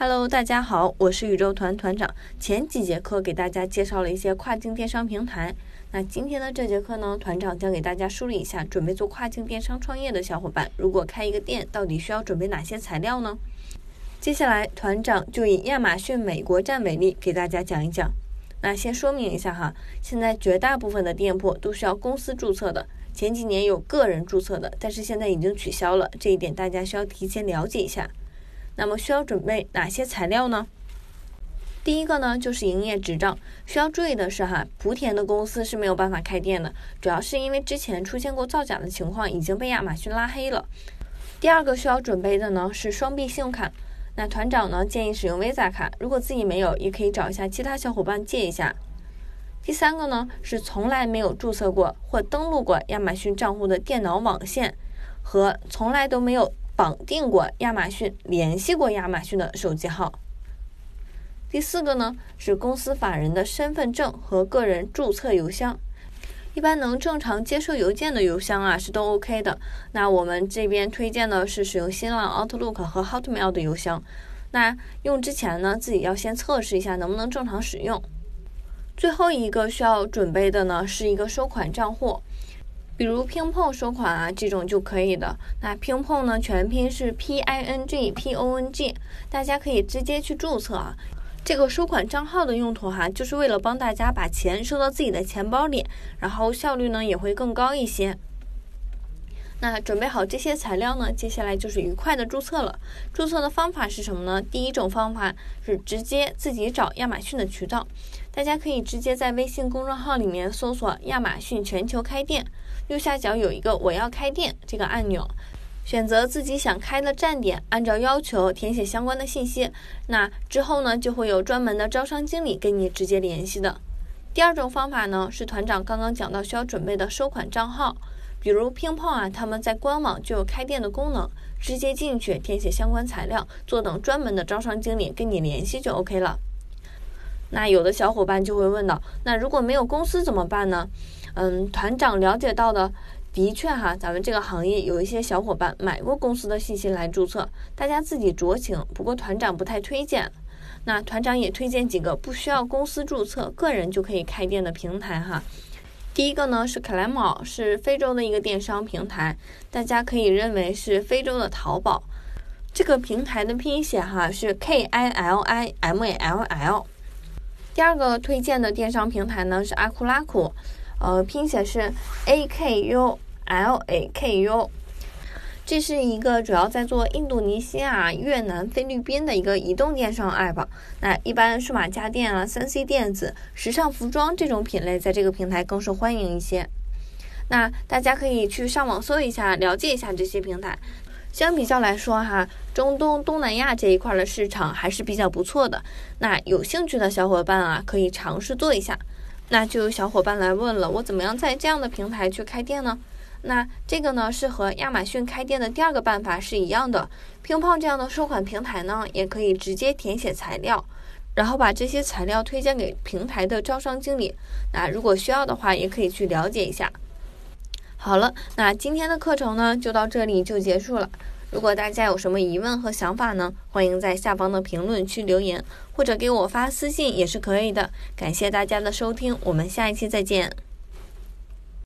Hello，大家好，我是宇宙团团长。前几节课给大家介绍了一些跨境电商平台，那今天的这节课呢，团长将给大家梳理一下，准备做跨境电商创业的小伙伴，如果开一个店，到底需要准备哪些材料呢？接下来，团长就以亚马逊美国站为例，给大家讲一讲。那先说明一下哈，现在绝大部分的店铺都是要公司注册的，前几年有个人注册的，但是现在已经取消了，这一点大家需要提前了解一下。那么需要准备哪些材料呢？第一个呢就是营业执照。需要注意的是哈，莆田的公司是没有办法开店的，主要是因为之前出现过造假的情况，已经被亚马逊拉黑了。第二个需要准备的呢是双币信用卡。那团长呢建议使用 Visa 卡，如果自己没有，也可以找一下其他小伙伴借一下。第三个呢是从来没有注册过或登录过亚马逊账户的电脑网线和从来都没有。绑定过亚马逊、联系过亚马逊的手机号。第四个呢是公司法人的身份证和个人注册邮箱，一般能正常接收邮件的邮箱啊是都 OK 的。那我们这边推荐的是使用新浪 Outlook 和 Hotmail 的邮箱。那用之前呢自己要先测试一下能不能正常使用。最后一个需要准备的呢是一个收款账户。比如拼碰收款啊，这种就可以的。那拼碰呢，全拼是 P I N G P O N G，大家可以直接去注册啊。这个收款账号的用途哈，就是为了帮大家把钱收到自己的钱包里，然后效率呢也会更高一些。那准备好这些材料呢，接下来就是愉快的注册了。注册的方法是什么呢？第一种方法是直接自己找亚马逊的渠道，大家可以直接在微信公众号里面搜索“亚马逊全球开店”，右下角有一个“我要开店”这个按钮，选择自己想开的站点，按照要求填写相关的信息。那之后呢，就会有专门的招商经理跟你直接联系的。第二种方法呢，是团长刚刚讲到需要准备的收款账号。比如乒乓啊，他们在官网就有开店的功能，直接进去填写相关材料，坐等专门的招商经理跟你联系就 OK 了。那有的小伙伴就会问到，那如果没有公司怎么办呢？嗯，团长了解到的，的确哈，咱们这个行业有一些小伙伴买过公司的信息来注册，大家自己酌情。不过团长不太推荐。那团长也推荐几个不需要公司注册，个人就可以开店的平台哈。第一个呢是 Klimo，是非洲的一个电商平台，大家可以认为是非洲的淘宝。这个平台的拼写哈是 K I L I M A L L。第二个推荐的电商平台呢是阿库拉库，呃，拼写是 A K U L A K U。这是一个主要在做印度尼西亚、越南、菲律宾的一个移动电商 app。那一般数码家电啊、三 C 电子、时尚服装这种品类，在这个平台更受欢迎一些。那大家可以去上网搜一下，了解一下这些平台。相比较来说，哈，中东、东南亚这一块的市场还是比较不错的。那有兴趣的小伙伴啊，可以尝试做一下。那就有小伙伴来问了，我怎么样在这样的平台去开店呢？那这个呢是和亚马逊开店的第二个办法是一样的。乒乓这样的收款平台呢，也可以直接填写材料，然后把这些材料推荐给平台的招商经理。那如果需要的话，也可以去了解一下。好了，那今天的课程呢就到这里就结束了。如果大家有什么疑问和想法呢，欢迎在下方的评论区留言，或者给我发私信也是可以的。感谢大家的收听，我们下一期再见。